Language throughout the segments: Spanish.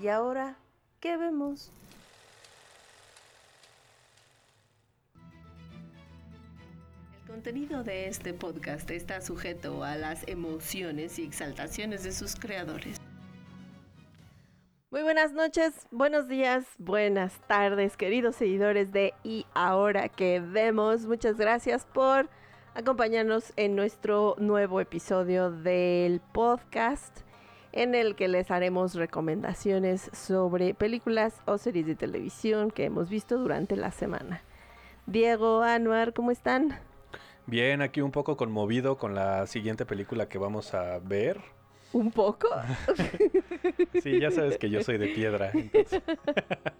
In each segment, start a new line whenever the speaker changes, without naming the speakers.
¿Y ahora qué vemos? El contenido de este podcast está sujeto a las emociones y exaltaciones de sus creadores. Muy buenas noches, buenos días, buenas tardes, queridos seguidores de Y ahora que vemos. Muchas gracias por acompañarnos en nuestro nuevo episodio del podcast en el que les haremos recomendaciones sobre películas o series de televisión que hemos visto durante la semana. Diego, Anuar, ¿cómo están?
Bien, aquí un poco conmovido con la siguiente película que vamos a ver.
¿Un poco?
Sí, ya sabes que yo soy de piedra. entonces-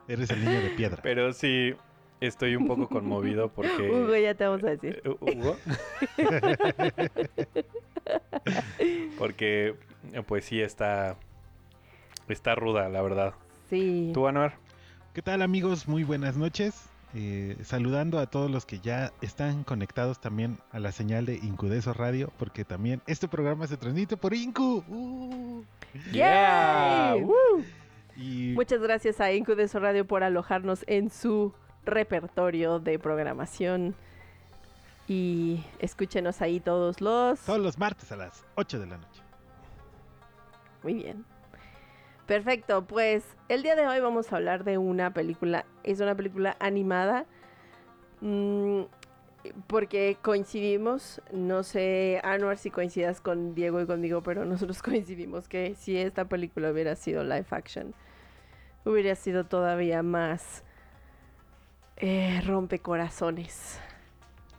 Eres el niño de piedra.
pero sí, estoy un poco conmovido porque...
Hugo, ya te vamos a decir.
Eh, ¿Hugo? porque, eh, pues sí, está... Está ruda, la verdad.
Sí.
¿Tú, Anuar?
¿Qué tal amigos? Muy buenas noches. Eh, saludando a todos los que ya están conectados también a la señal de Incudeso Radio, porque también este programa se transmite por Incu. Uh.
¡Yay! ¡Woo!
Y
Muchas gracias a Incudeso Radio por alojarnos en su repertorio de programación. Y escúchenos ahí todos los...
todos los martes a las 8 de la noche.
Muy bien. Perfecto, pues el día de hoy vamos a hablar de una película, es una película animada, mm, porque coincidimos, no sé, Anuar si coincidas con Diego y conmigo, pero nosotros coincidimos que si esta película hubiera sido live action, hubiera sido todavía más eh, rompecorazones.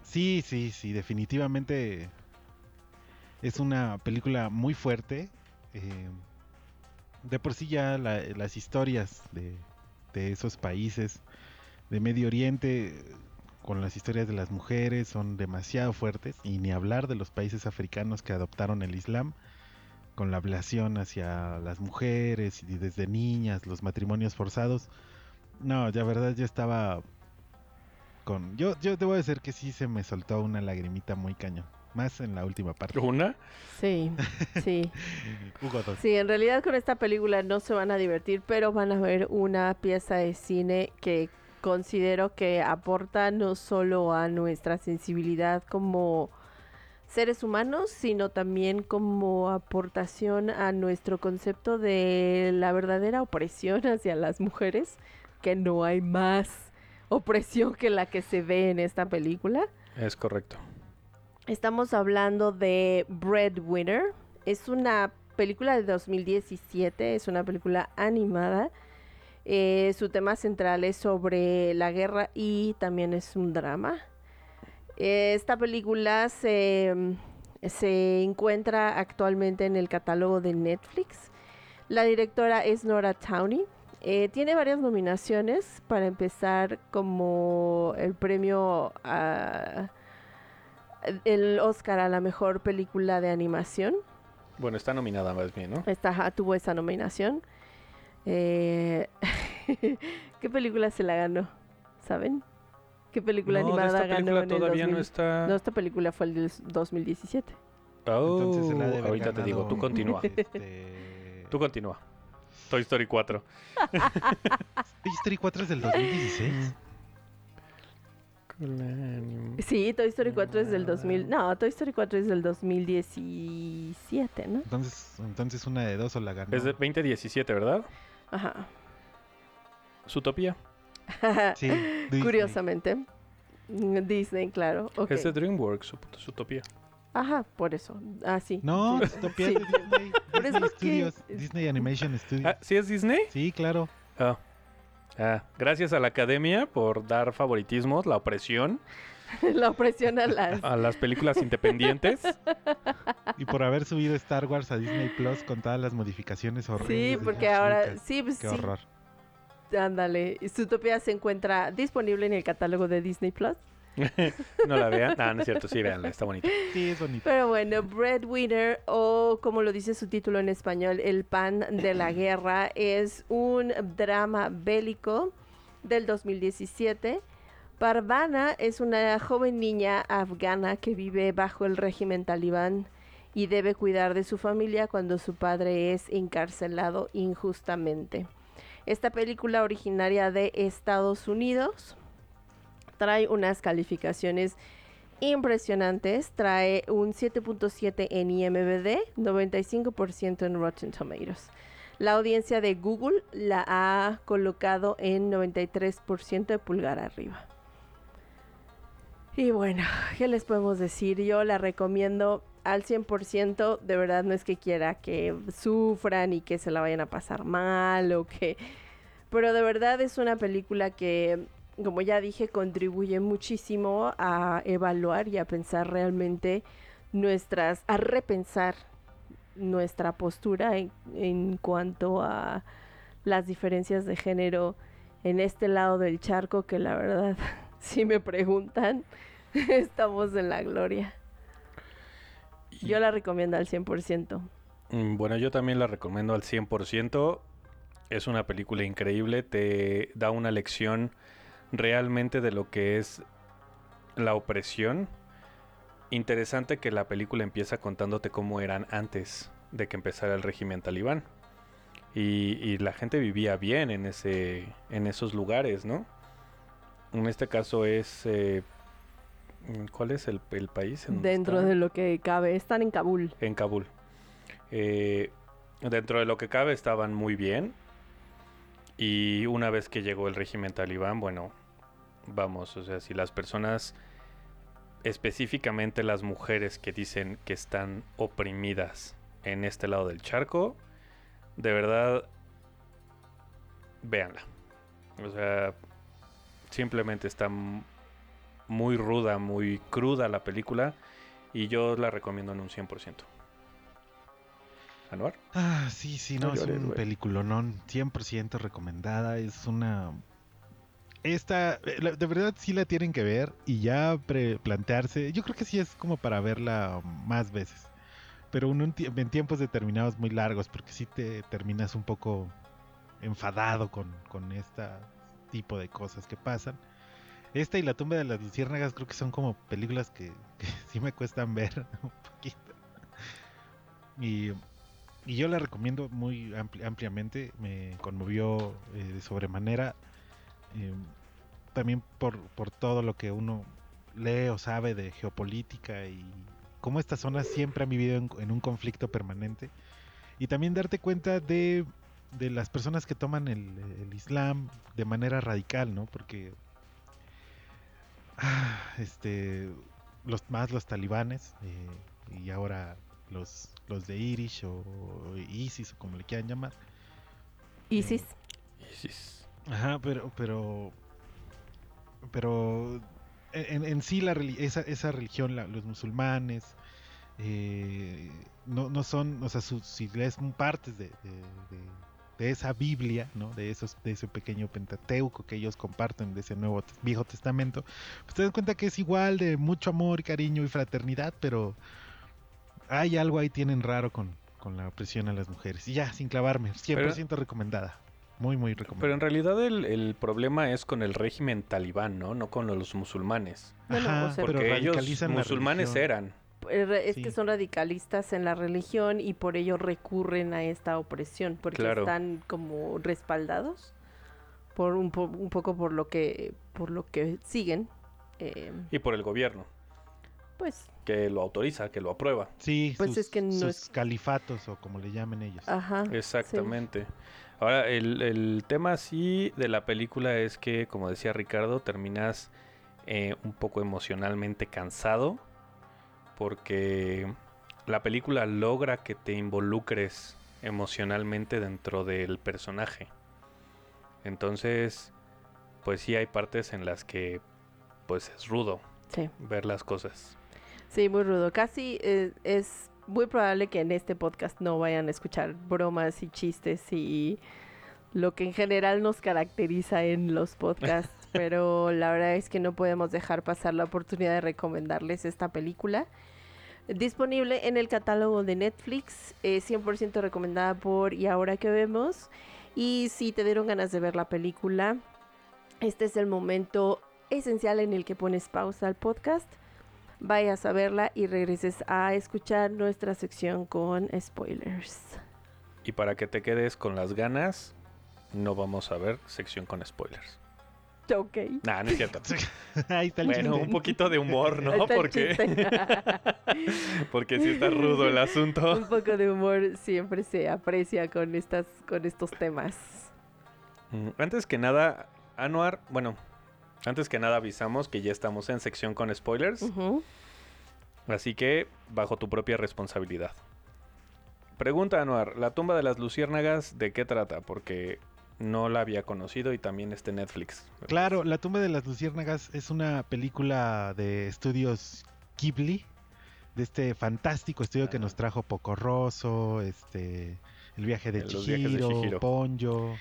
Sí, sí, sí, definitivamente es una película muy fuerte. eh, de por sí ya la- las historias de, de esos países de Medio Oriente con las historias de las mujeres son demasiado fuertes y ni hablar de los países africanos que adoptaron el Islam con la ablación hacia las mujeres y desde niñas, los matrimonios forzados. No, la verdad yo estaba con yo yo debo decir que sí se me soltó una lagrimita muy cañón, más en la última parte.
¿Una?
Sí, sí.
Hugo dos.
Sí, en realidad con esta película no se van a divertir, pero van a ver una pieza de cine que considero que aporta no solo a nuestra sensibilidad como seres humanos, sino también como aportación a nuestro concepto de la verdadera opresión hacia las mujeres, que no hay más opresión que la que se ve en esta película.
Es correcto.
Estamos hablando de Breadwinner. Es una película de 2017, es una película animada. Eh, su tema central es sobre la guerra y también es un drama. Eh, esta película se, se encuentra actualmente en el catálogo de Netflix. La directora es Nora Towney. Eh, tiene varias nominaciones para empezar como el premio a el Oscar a la mejor película de animación.
Bueno, está nominada más bien, ¿no?
Esta ajá, tuvo esa nominación. Eh, ¿Qué película se la ganó? ¿Saben? ¿Qué película
no, de
animada
esta
ganó
película
en el
todavía
2000?
no está...
No, esta película fue el del 2017.
Oh,
Entonces la
ahorita te digo, tú continúa.
este,
Tú continúa. Toy Story 4.
Toy Story 4 es del 2016.
Sí, Toy Story 4 es del 2000. No, Toy Story 4 es del 2017, ¿no?
Entonces, entonces una de dos o la ganó.
Es de 2017, ¿verdad?
Ajá.
Zootopia.
Sí, Disney.
Curiosamente. Disney, claro. ok.
Es de DreamWorks, Zoot- Zootopia.
Ajá, por eso. Ah, sí.
No,
Sí.
De Disney.
Por eso
Disney
que-
Studios. Disney Animation Studios.
Ah, ¿Sí es Disney?
Sí, claro.
Ah. Ah, gracias a la academia por dar favoritismos, la opresión.
la opresión a las...
A las películas independientes.
Y por haber subido Star Wars a Disney Plus con todas las modificaciones horribles.
Sí, porque
George
ahora...
Lucas.
Sí, pues
Qué
sí.
horror.
Ándale. Y Zootopia se encuentra disponible en el catálogo de Disney Plus.
no la vean. Ah, no es cierto, sí, véanla, está bonita.
Sí, es bonito.
Pero bueno, Breadwinner, o como lo dice su título en español, El pan de la guerra, es un drama bélico del 2017. Parvana es una joven niña afgana que vive bajo el régimen talibán y debe cuidar de su familia cuando su padre es encarcelado injustamente. Esta película originaria de Estados Unidos trae unas calificaciones impresionantes. Trae un 7.7 en IMBD, 95% en Rotten Tomatoes. La audiencia de Google la ha colocado en 93% de pulgar arriba. Y bueno, ¿qué les podemos decir? Yo la recomiendo al 100%. De verdad no es que quiera que sufran y que se la vayan a pasar mal o que... Pero de verdad es una película que como ya dije, contribuye muchísimo a evaluar y a pensar realmente nuestras, a repensar nuestra postura en, en, cuanto a las diferencias de género en este lado del charco, que la verdad, si me preguntan, estamos en la gloria. Yo la recomiendo al 100%.
Mm, Bueno, yo también la recomiendo al 100%. Es una película increíble, te da una lección realmente de lo que es la opresión. Interesante que la película empieza contándote cómo eran antes de que empezara el régimen talibán. Y, y la gente vivía bien en, ese, en esos lugares, ¿no? En este caso es... eh, ¿Cuál es el, el país? en
Dentro de lo que cabe, están en Kabul.
En Kabul. Eh, dentro de lo que cabe estaban muy bien. Y una vez que llegó el régimen talibán, bueno, vamos, o sea, si las personas, específicamente las mujeres que dicen que están oprimidas en este lado del charco, de verdad, véanla. O sea, simplemente está muy ruda, muy cruda la película y yo la recomiendo en un 100%. Anuar.
Ah, sí, sí,
No
no, es un
güey.
peliculonón, 100% recomendada, es una... Esta, eh, de verdad sí la tienen que ver y ya pre- plantearse, yo creo que sí es como para verla más veces, pero en, tiempos determinados muy largos, porque sí te terminas un poco enfadado con, con este tipo de cosas que pasan. Esta y La tumba de las luciérnagas creo que son como películas que, sí me cuestan ver un poquito. Y y yo la recomiendo muy ampli- ampliamente, me conmovió eh, de sobremanera, eh, también por, por todo lo que uno lee o sabe de geopolítica y cómo estas zonas siempre han vivido en, en un conflicto permanente. Y también darte cuenta de, de las personas que toman el, el Islam de manera radical, ¿no? Porque ah, este, los, más los talibanes eh, y ahora los, los de Irish o ISIS o como le quieran llamar.
ISIS.
Isis.
Ajá, pero, pero, pero en, en sí la, esa, esa religión, la- los musulmanes, eh, no, no son, o sea, sus, si lees partes de, de, de- de esa Biblia, ¿no? De esos, de ese pequeño Pentateuco que ellos comparten de ese nuevo Viejo Testamento, pues te das cuenta que es igual de mucho amor, cariño y fraternidad, pero hay algo ahí tienen raro con, con la opresión a las mujeres. Y ya, sin clavarme, 100% recomendada. Muy, muy recomendada.
Pero en realidad el, el problema es con el régimen talibán, ¿no? No con los musulmanes.
No, no, o sea,
pero
Porque ellos musulmanes eran.
Eh, Es
Sí.
que son radicalistas en la religión y por ello recurren a esta opresión, porque
Claro.
están como respaldados por un, po- un poco por lo que por lo que siguen. eh,
Y por el gobierno,
pues,
que lo autoriza, que lo aprueba.
Sí,
Pues
sus,
es que no
sus
es-
califatos o como le llamen ellos.
ajá. sí.
Ahora, el, el tema sí de la película es que, como decía Ricardo, terminas eh, un poco emocionalmente cansado porque la película logra que te involucres emocionalmente dentro del personaje. Entonces, pues sí hay partes en las que pues es rudo.
Sí.
ver las cosas.
Sí, muy rudo. Casi eh, es muy probable que en este podcast no vayan a escuchar bromas y chistes y lo que en general nos caracteriza en los podcasts, pero la verdad es que no podemos dejar pasar la oportunidad de recomendarles esta película. Disponible en el catálogo de Netflix, eh, 100% recomendada por Y ahora que vemos. Y si te dieron ganas de ver la película, este es el momento esencial en el que pones pausa al podcast vayas a verla y regreses a escuchar nuestra sección con spoilers.
Y para que te quedes con las ganas, no vamos a ver sección con spoilers.
Ok.
Nah, no es cierto.
Ahí está el
bueno,
chiste.
un poquito de humor, ¿no? Porque, porque sí está rudo el asunto.
Un poco de humor siempre se aprecia con estas con estos temas.
Mm, Antes que nada, Anuar, bueno, antes que nada avisamos que ya estamos en sección con spoilers, así que bajo tu propia responsabilidad. Pregunta Anuar, ¿la tumba de las luciérnagas de qué trata? Porque no la había conocido y también está en Netflix.
Claro, La tumba de las luciérnagas es una película de estudios Ghibli, de este fantástico estudio que nos trajo Poco Rosso, este, El viaje de
de
Chihiro,
Chihiro.
Ponyo.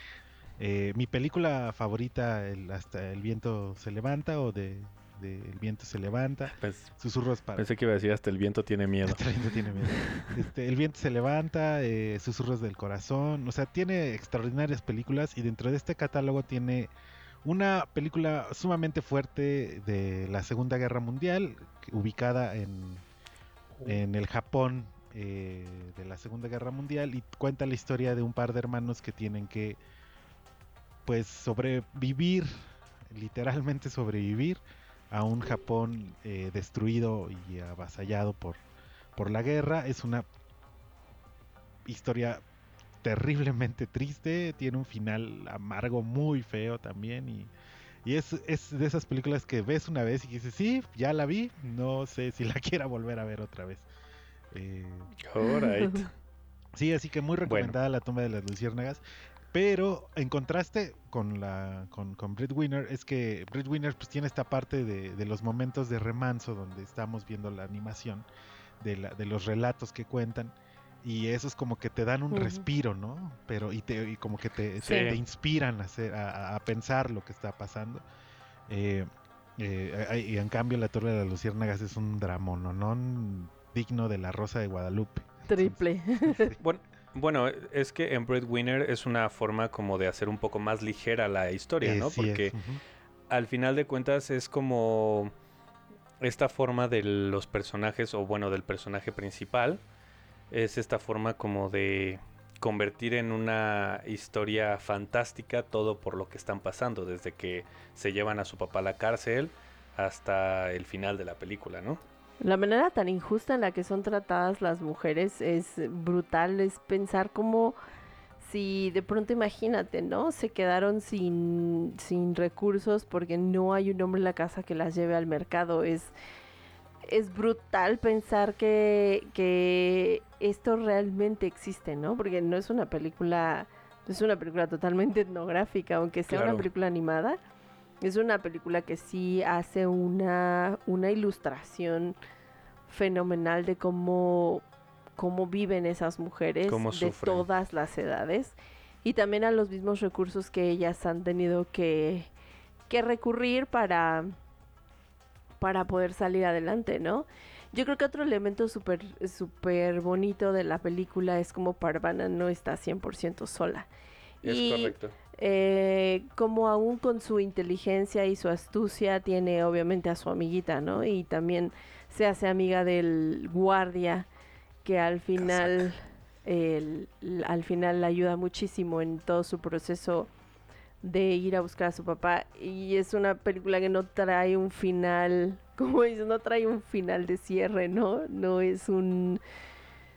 Eh, mi película favorita, el, hasta el viento se levanta o de, de El viento se levanta,
Pens-
susurros para
pensé que iba a decir hasta el viento tiene miedo.
Hasta el viento tiene miedo. Este, el viento se levanta, eh, Susurros del corazón. O sea, tiene extraordinarias películas y dentro de este catálogo tiene una película sumamente fuerte de la Segunda Guerra Mundial, ubicada en, en el Japón eh, de la Segunda Guerra Mundial y cuenta la historia de un par de hermanos que tienen que pues sobrevivir, literalmente sobrevivir a un Japón eh, destruido y avasallado por, por la guerra. Es una historia terriblemente triste, tiene un final amargo muy feo también y, y es, es de esas películas que ves una vez y dices, sí, ya la vi, no sé si la quiera volver a ver otra vez. Eh. Sí, así que muy recomendada la tumba de las luciérnagas. Pero en contraste con la con, con Breadwinner, es que Breadwinner pues tiene esta parte de, de los momentos de remanso donde estamos viendo la animación de, la, de los relatos que cuentan. Y esos como que te dan un respiro, ¿no? Pero y, te, y como que te,
Sí.
te inspiran a, hacer, a, a pensar lo que está pasando. Eh, eh, y en cambio la Torre de las Luciérnagas es un dramón, ¿no? digno de la Rosa de Guadalupe.
Triple.
Bueno, bueno, es que en Breadwinner es una forma como de hacer un poco más ligera la historia, ¿no?
Es,
Porque al final de cuentas es como esta forma de los personajes, o bueno, del personaje principal, es esta forma como de convertir en una historia fantástica todo por lo que están pasando, desde que se llevan a su papá a la cárcel hasta el final de la película, ¿no?
La manera tan injusta en la que son tratadas las mujeres es brutal, es pensar como si de pronto imagínate, ¿no? Se quedaron sin, sin recursos porque no hay un hombre en la casa que las lleve al mercado. Es, es brutal pensar que, que esto realmente existe, ¿no? Porque no es una película, no es una película totalmente etnográfica, aunque sea
Claro.
una película animada. Es una película que sí hace una, una ilustración fenomenal de cómo, cómo viven esas mujeres
Cómo
de todas las edades y también a los mismos recursos que ellas han tenido que, que recurrir para, para poder salir adelante, ¿no? Yo creo que otro elemento súper súper bonito de la película es como Parvana no está 100% sola.
Es
Y-
correcto.
Eh, como aún con su inteligencia y su astucia tiene obviamente a su amiguita, ¿no? Y también se hace amiga del guardia que al final, el- al final la ayuda muchísimo en todo su proceso de ir a buscar a su papá y es una película que no trae un final, como dices, no trae un final de cierre, ¿no? No es un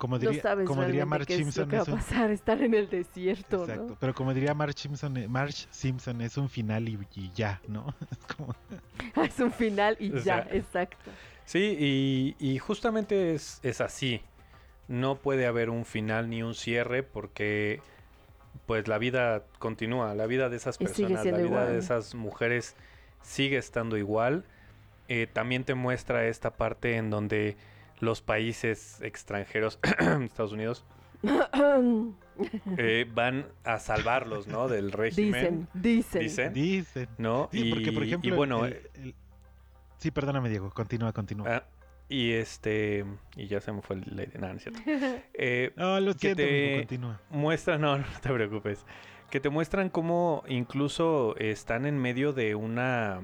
Como
no
diría,
sabes
como diría Marge
qué es lo
Simpson,
que va a pasar, estar en el desierto,
Exacto.
¿no?
Pero como diría Marge Simpson, eh, Marge Simpson es un final y, y ya, ¿no? Es como-
es un final y
O
ya,
sea,
exacto.
Sí, y, y justamente es, es así. No puede haber un final ni un cierre porque pues la vida continúa, la vida de esas personas, la vida de esas mujeres sigue estando igual. eh, también te muestra esta parte en donde los países extranjeros, Estados Unidos, eh, van a salvarlos, ¿no? Del régimen.
dicen, dicen.
Dicen,
Dicen.
¿no?
Sí, porque por
Y-
ejemplo.
y bueno,
el- el- Sí, perdóname, Diego. Continúa, continúa.
ah, y este, y ya se me fue la idea, no, no es cierto. Eh,
No, lo
que
siento,
te-
amigo, continúa.
muestran, no, no te preocupes, que te muestran cómo incluso están en medio de una,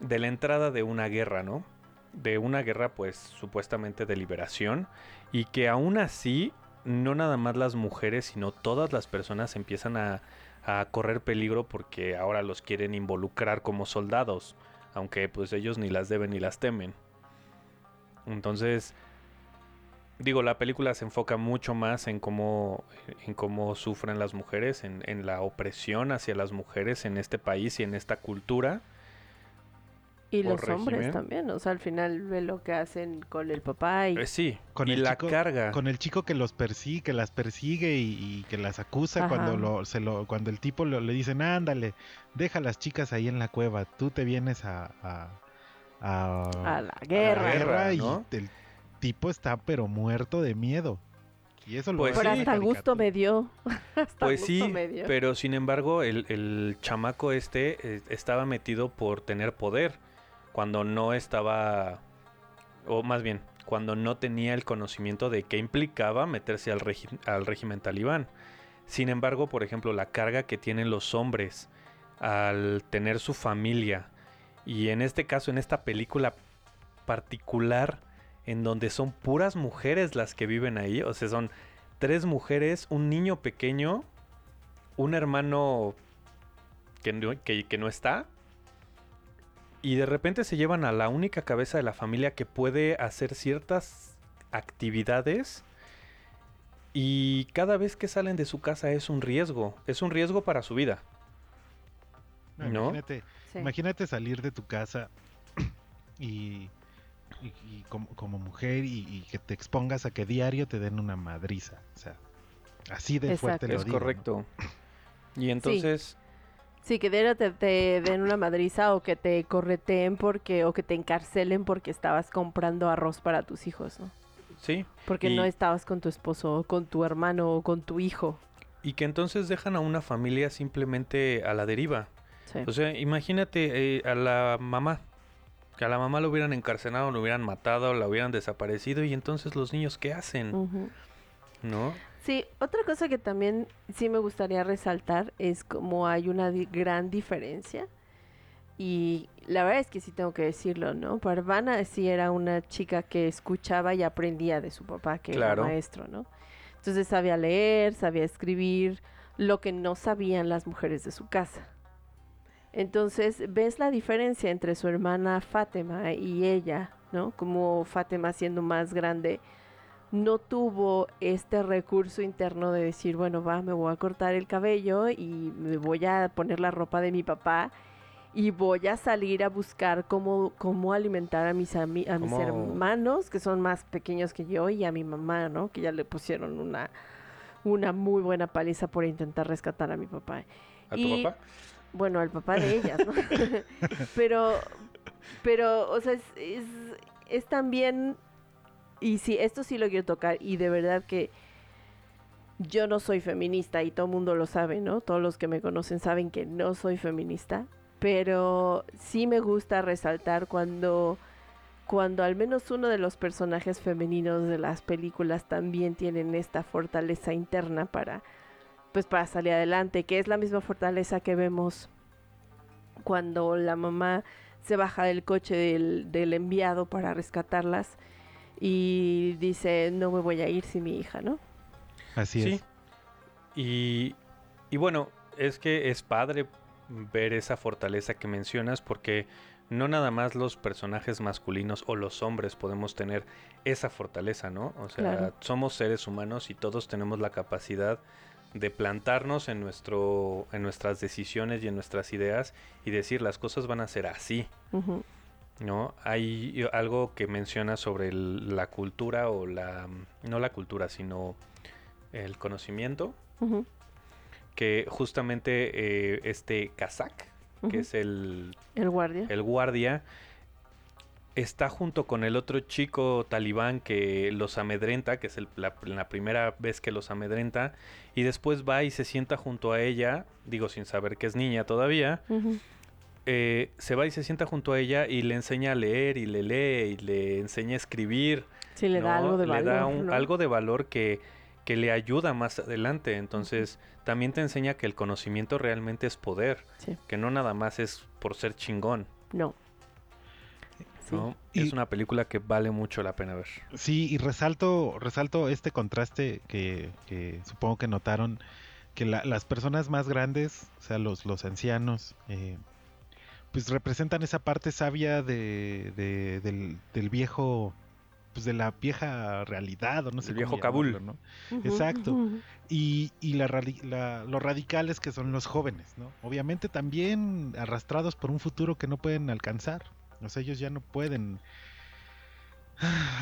de la entrada de una guerra, ¿no? De una guerra, pues, supuestamente de liberación, y que aún así, no nada más las mujeres, sino todas las personas empiezan a, a correr peligro porque ahora los quieren involucrar como soldados, aunque pues ellos ni las deben ni las temen. Entonces, digo, la película se enfoca mucho más en cómo, en cómo sufren las mujeres, en, en la opresión hacia las mujeres en este país y en esta cultura.
Y
por
los hombres también, o sea, al final ve lo que hacen con el papá y...
Eh, sí,
Con
y
el
la
chico-
carga.
Con el chico que los persigue, que las persigue y, y que las acusa cuando lo, se lo, cuando el tipo lo- le dicen, ándale, deja a las chicas ahí en la cueva, tú te vienes a, a, a-
a la
a la
guerra.
y el tipo está pero muerto de miedo. Y eso lo
Pues
hace
Pero
sí.
hasta gusto me dio. hasta
Pues
gusto
sí,
me dio.
pero sin embargo el, el chamaco este eh, estaba metido por tener poder cuando no estaba, o más bien, cuando no tenía el conocimiento de qué implicaba meterse al, al régimen talibán. Sin embargo, por ejemplo, la carga que tienen los hombres al tener su familia, y en este caso, en esta película particular, en donde son puras mujeres las que viven ahí, o sea, son tres mujeres, un niño pequeño, un hermano que que, que no está, y de repente se llevan a la única cabeza de la familia que puede hacer ciertas actividades. Y cada vez que salen de su casa es un riesgo, es un riesgo para su vida.
No,
¿no?
Imagínate,
Sí.
imagínate salir de tu casa y, y- y como, como mujer y, y que te expongas a que diario te den una madriza. O sea, así de fuerte
Exacto.
lo
es
digo, ¿no?
correcto. Y entonces,
Sí, que de te, te den una madriza o que te correteen porque o que te encarcelen porque estabas comprando arroz para tus hijos, ¿no?
sí,
Porque
Y-
no estabas con tu esposo, o con tu hermano o con tu hijo.
y que entonces dejan a una familia simplemente a la deriva.
Sí.
O sea, imagínate eh, a la mamá. Que a la mamá lo hubieran encarcelado, lo hubieran matado, la hubieran desaparecido. Y entonces los niños, ¿qué hacen? ¿No?
Sí, otra cosa que también sí me gustaría resaltar es como hay una di- gran diferencia. Y la verdad es que sí tengo que decirlo, ¿no? Parvana sí era una chica que escuchaba y aprendía de su papá, que
Claro.
era maestro, ¿no? Entonces sabía leer, sabía escribir, lo que no sabían las mujeres de su casa. Entonces, ves la diferencia entre su hermana Fátima y ella, ¿no? Como Fátima siendo más grande, no tuvo este recurso interno de decir, bueno, va, me voy a cortar el cabello y me voy a poner la ropa de mi papá y voy a salir a buscar cómo, cómo alimentar a mis, a mis
Cómo-
hermanos, que son más pequeños que yo, y a mi mamá, ¿no? Que ya le pusieron una, una muy buena paliza por intentar rescatar a mi papá.
¿A tu
Y-
papá?
Bueno, al papá de ellas, ¿no? pero, pero, o sea, es, es, es también, y sí, esto sí lo quiero tocar, y de verdad que yo no soy feminista, y todo el mundo lo sabe, ¿no? Todos los que me conocen saben que no soy feminista, pero sí me gusta resaltar cuando, cuando al menos uno de los personajes femeninos de las películas también tienen esta fortaleza interna para pues para salir adelante, que es la misma fortaleza que vemos cuando la mamá se baja del coche del, del enviado para rescatarlas y dice, no me voy a ir sin mi hija, ¿no?
Así
Sí.
es.
Y, y bueno, es que es padre ver esa fortaleza que mencionas porque no nada más los personajes masculinos o los hombres podemos tener esa fortaleza, ¿no? O sea,
Claro.
somos seres humanos y todos tenemos la capacidad de plantarnos en nuestro en nuestras decisiones y en nuestras ideas y decir las cosas van a ser así, ¿no? Hay algo que menciona sobre el- la cultura o la no la cultura, sino el conocimiento que justamente eh, este Kazak, que es el,
El guardia.
el guardia, está junto con el otro chico talibán que los amedrenta, que es el- la, la primera vez que los amedrenta, y después va y se sienta junto a ella, digo sin saber que es niña todavía. Eh, se va y se sienta junto a ella y le enseña a leer y le lee y le enseña a escribir.
Sí, le da algo de
Le
valor.
da un-
¿no?
algo de valor que, que le ayuda más adelante. Entonces, también te enseña que el conocimiento realmente es poder,
Sí.
que no nada más es por ser chingón.
No. Sí.
¿no?
Y-
Es una película que vale mucho la pena ver.
Sí, y resalto, resalto este contraste que, que supongo que notaron, que la- las personas más grandes, o sea, los, los ancianos, eh, pues representan esa parte sabia de, de- del, del viejo, pues de la vieja realidad, o no sé
El viejo Kabul.
llamarlo, ¿no? Exacto. Y, y la, la- los radicales que son los jóvenes, ¿no? Obviamente también arrastrados por un futuro que no pueden alcanzar. O sea, ellos ya no pueden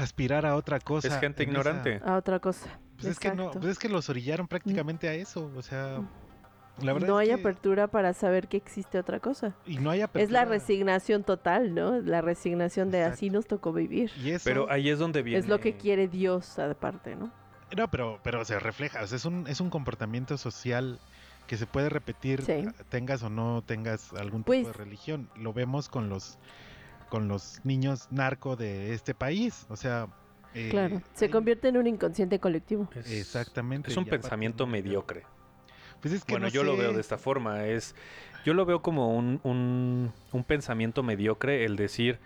aspirar a otra cosa.
Es gente
esa-
ignorante.
A otra cosa.
Pues es que no, pues es que los orillaron prácticamente a eso. O sea, la verdad
no
es
hay
que-
apertura para saber que existe otra cosa.
y no hay
Es la resignación total, ¿no? La resignación de así nos tocó vivir.
Y eso,
Pero ahí es donde viene.
Es lo que quiere Dios aparte, ¿no?
No, pero, pero se refleja, o sea, es un, es un comportamiento social que se puede repetir,
Sí.
tengas o no tengas algún tipo
Pues-
de religión. Lo vemos con los con los niños narco de este país, o sea... eh,
Claro. Se
hay-
convierte en un inconsciente colectivo.
Es-
Exactamente.
Es un pensamiento mediocre.
Pues es que
Bueno,
no
yo lo veo de esta forma. Es, yo lo veo como un, un, un pensamiento mediocre el decir,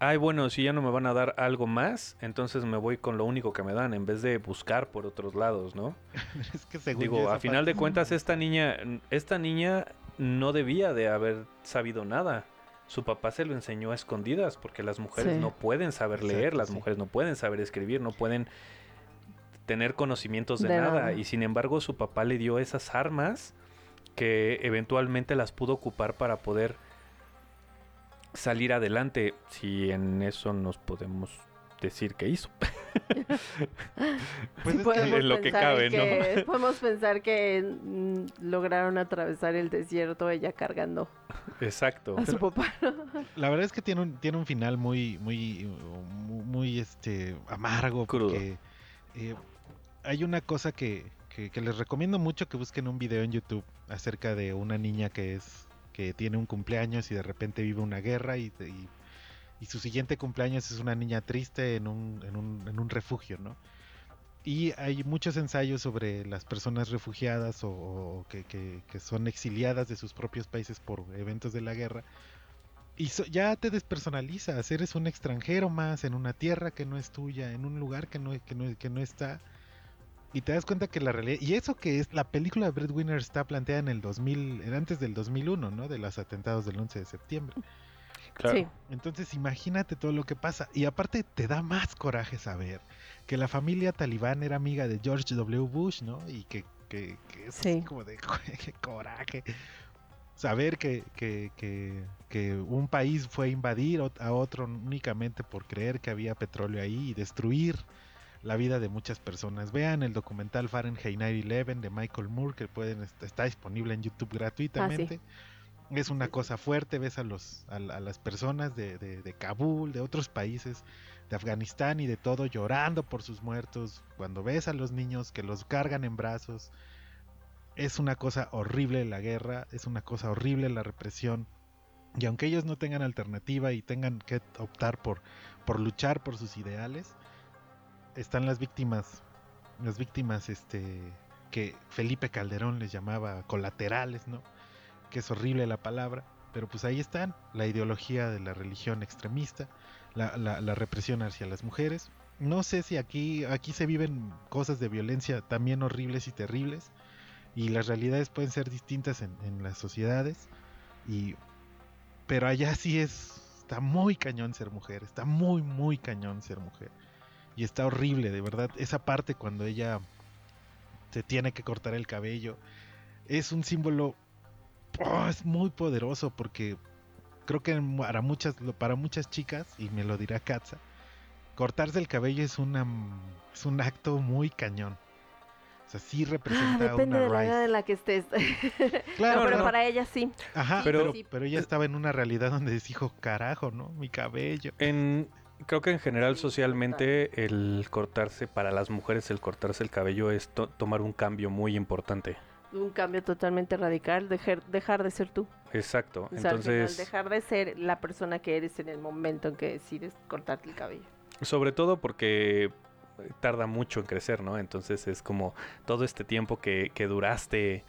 ay, bueno, si ya no me van a dar algo más, entonces me voy con lo único que me dan, en vez de buscar por otros lados, ¿no?
es que según
Digo, a final
parte-
de cuentas, esta niña, esta niña no debía de haber sabido nada. Su papá se lo enseñó a escondidas porque las mujeres
Sí.
no pueden saber leer,
Exacto,
las
sí.
mujeres no pueden saber escribir, no pueden tener conocimientos de,
De
nada.
nada.
Y sin embargo, su papá le dio esas armas que eventualmente las pudo ocupar para poder salir adelante. Si en eso nos podemos decir que hizo.
Pues es que-
En lo que
pensar
cabe,
en
¿no?
que- Podemos pensar que mm, lograron atravesar el desierto ella cargando
Exacto.
a su papá.
La verdad es que tiene un, tiene un final muy, muy, muy, muy, este, amargo.
Crudo.
Porque eh, hay una cosa que, que- les recomiendo mucho que busquen un video en YouTube acerca de una niña que es que tiene un cumpleaños y de repente vive una guerra y, y- su siguiente cumpleaños es una niña triste en un, en un, en un refugio, ¿no? Y hay muchos ensayos sobre las personas refugiadas o, que- que son exiliadas de sus propios países por eventos de la guerra. Y so- ya te despersonalizas, eres un extranjero más en una tierra que no es tuya, en un lugar que no, que no, que no está. Y te das cuenta que la realidad... Y eso que es la película de Breadwinner está planteada en el 2000, en antes del 2001, ¿no? De los atentados del 11 de septiembre.
Claro.
Sí.
Entonces imagínate todo lo que pasa. Y aparte te da más coraje saber que la familia talibán era amiga de George W. Bush, ¿no? Y que, que, que es
Sí.
como de qué coraje. Saber que, que, que, que un país fue a invadir a otro únicamente por creer que había petróleo ahí y destruir la vida de muchas personas. Vean el documental Fahrenheit 9-11 de Michael Moore que pueden est- está disponible en YouTube gratuitamente. Es una cosa fuerte, ves a los a las personas de, de, de Kabul, de otros países, de Afganistán y de todo llorando por sus muertos. Cuando ves a los niños que los cargan en brazos, es una cosa horrible la guerra, es una cosa horrible la represión. Y aunque ellos no tengan alternativa y tengan que optar por, por luchar por sus ideales, están las víctimas, las víctimas este, que Felipe Calderón les llamaba colaterales, ¿no? Que es horrible la palabra, pero pues ahí están, la ideología de la religión extremista, la, la- la represión hacia las mujeres. No sé si aquí, aquí se viven cosas de violencia también horribles y terribles, y las realidades pueden ser distintas en, en las sociedades, y, pero allá sí es, está muy cañón ser mujer, está muy, muy cañón ser mujer. Y está horrible, de verdad. Esa parte cuando ella se tiene que cortar el cabello es un símbolo. oh, es muy poderoso porque creo que para muchas, para muchas chicas, y me lo dirá Katza, cortarse el cabello es, una, es un acto muy cañón. O sea, sí representa
Depende de
una
la edad en la que estés.
Claro,
No, pero
no.
para ella sí.
Ajá,
Sí,
pero,
sí.
pero ella estaba en una realidad donde dijo, carajo, ¿no? Mi cabello.
En, creo que en general socialmente el cortarse, para las mujeres el cortarse el cabello es to- tomar un cambio muy importante.
Un cambio totalmente radical, dejar, dejar de ser tú.
Exacto.
O sea,
Entonces,
dejar de ser la persona que eres en el momento en que decides cortarte el cabello.
sobre todo porque tarda mucho en crecer, ¿no? Entonces es como todo este tiempo que, que duraste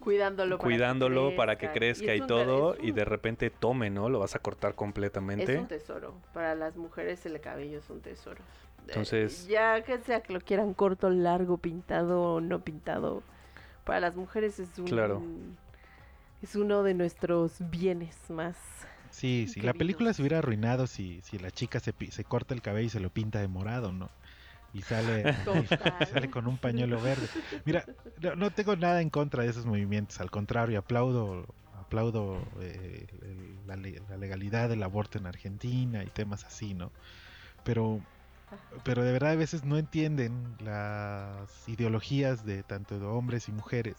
Cuidándolo para
cuidándolo
que
para que crezca y,
es un-
todo
es
y de repente tome, ¿no? Lo vas a cortar
Es
completamente.
un tesoro. Para las mujeres el cabello es un tesoro. Eh,
Entonces-
Ya que sea que lo quieran corto, largo, pintado o no pintado, para las mujeres es un...
Claro.
Es uno de nuestros bienes más...
Sí, sí, la película se hubiera arruinado si, si la chica se, se corta el cabello y se lo pinta de morado, ¿no? Y sale, sale con un pañuelo verde. Mira, no, no tengo nada en contra de esos movimientos, al contrario, aplaudo aplaudo eh, la, la legalidad del aborto en Argentina y temas así, ¿no? Pero, pero de verdad a veces no entienden las ideologías de tanto de hombres y mujeres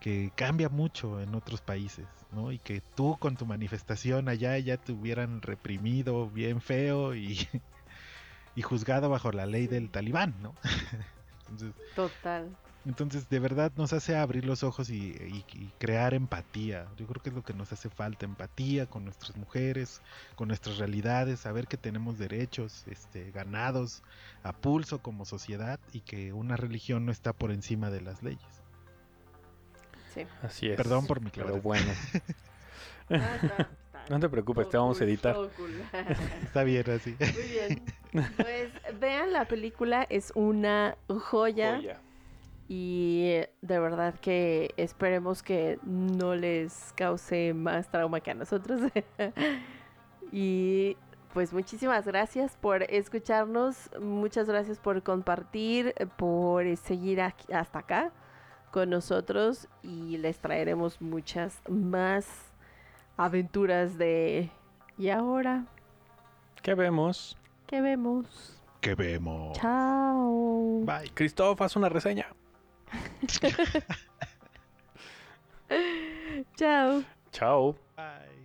que cambia mucho en otros países, ¿no? Y que tú con tu manifestación allá ya te hubieran reprimido bien feo y, y juzgado bajo la ley del talibán, ¿no? Entonces,
Total.
entonces, de verdad nos hace abrir los ojos y, y- y crear empatía. Yo creo que es lo que nos hace falta, empatía con nuestras mujeres, con nuestras realidades, saber que tenemos derechos este, ganados a pulso como sociedad y que una religión no está por encima de las leyes.
Sí.
Así es.
Perdón por mi
Pero
clave.
bueno,
Ah,
no te preocupes, te vamos a editar.
Está bien así.
Muy bien. Pues vean la película, es una joya.
Joya.
Y de verdad que esperemos que no les cause más trauma que a nosotros. y pues muchísimas gracias por escucharnos, muchas gracias por compartir, por seguir aquí- hasta acá con nosotros y les traeremos muchas más aventuras de... ¿Y ahora
¿Qué vemos?
qué vemos?
Que vemos.
Chao.
Bye.
Christoph, haz una reseña.
Chao.
Chao.
Bye.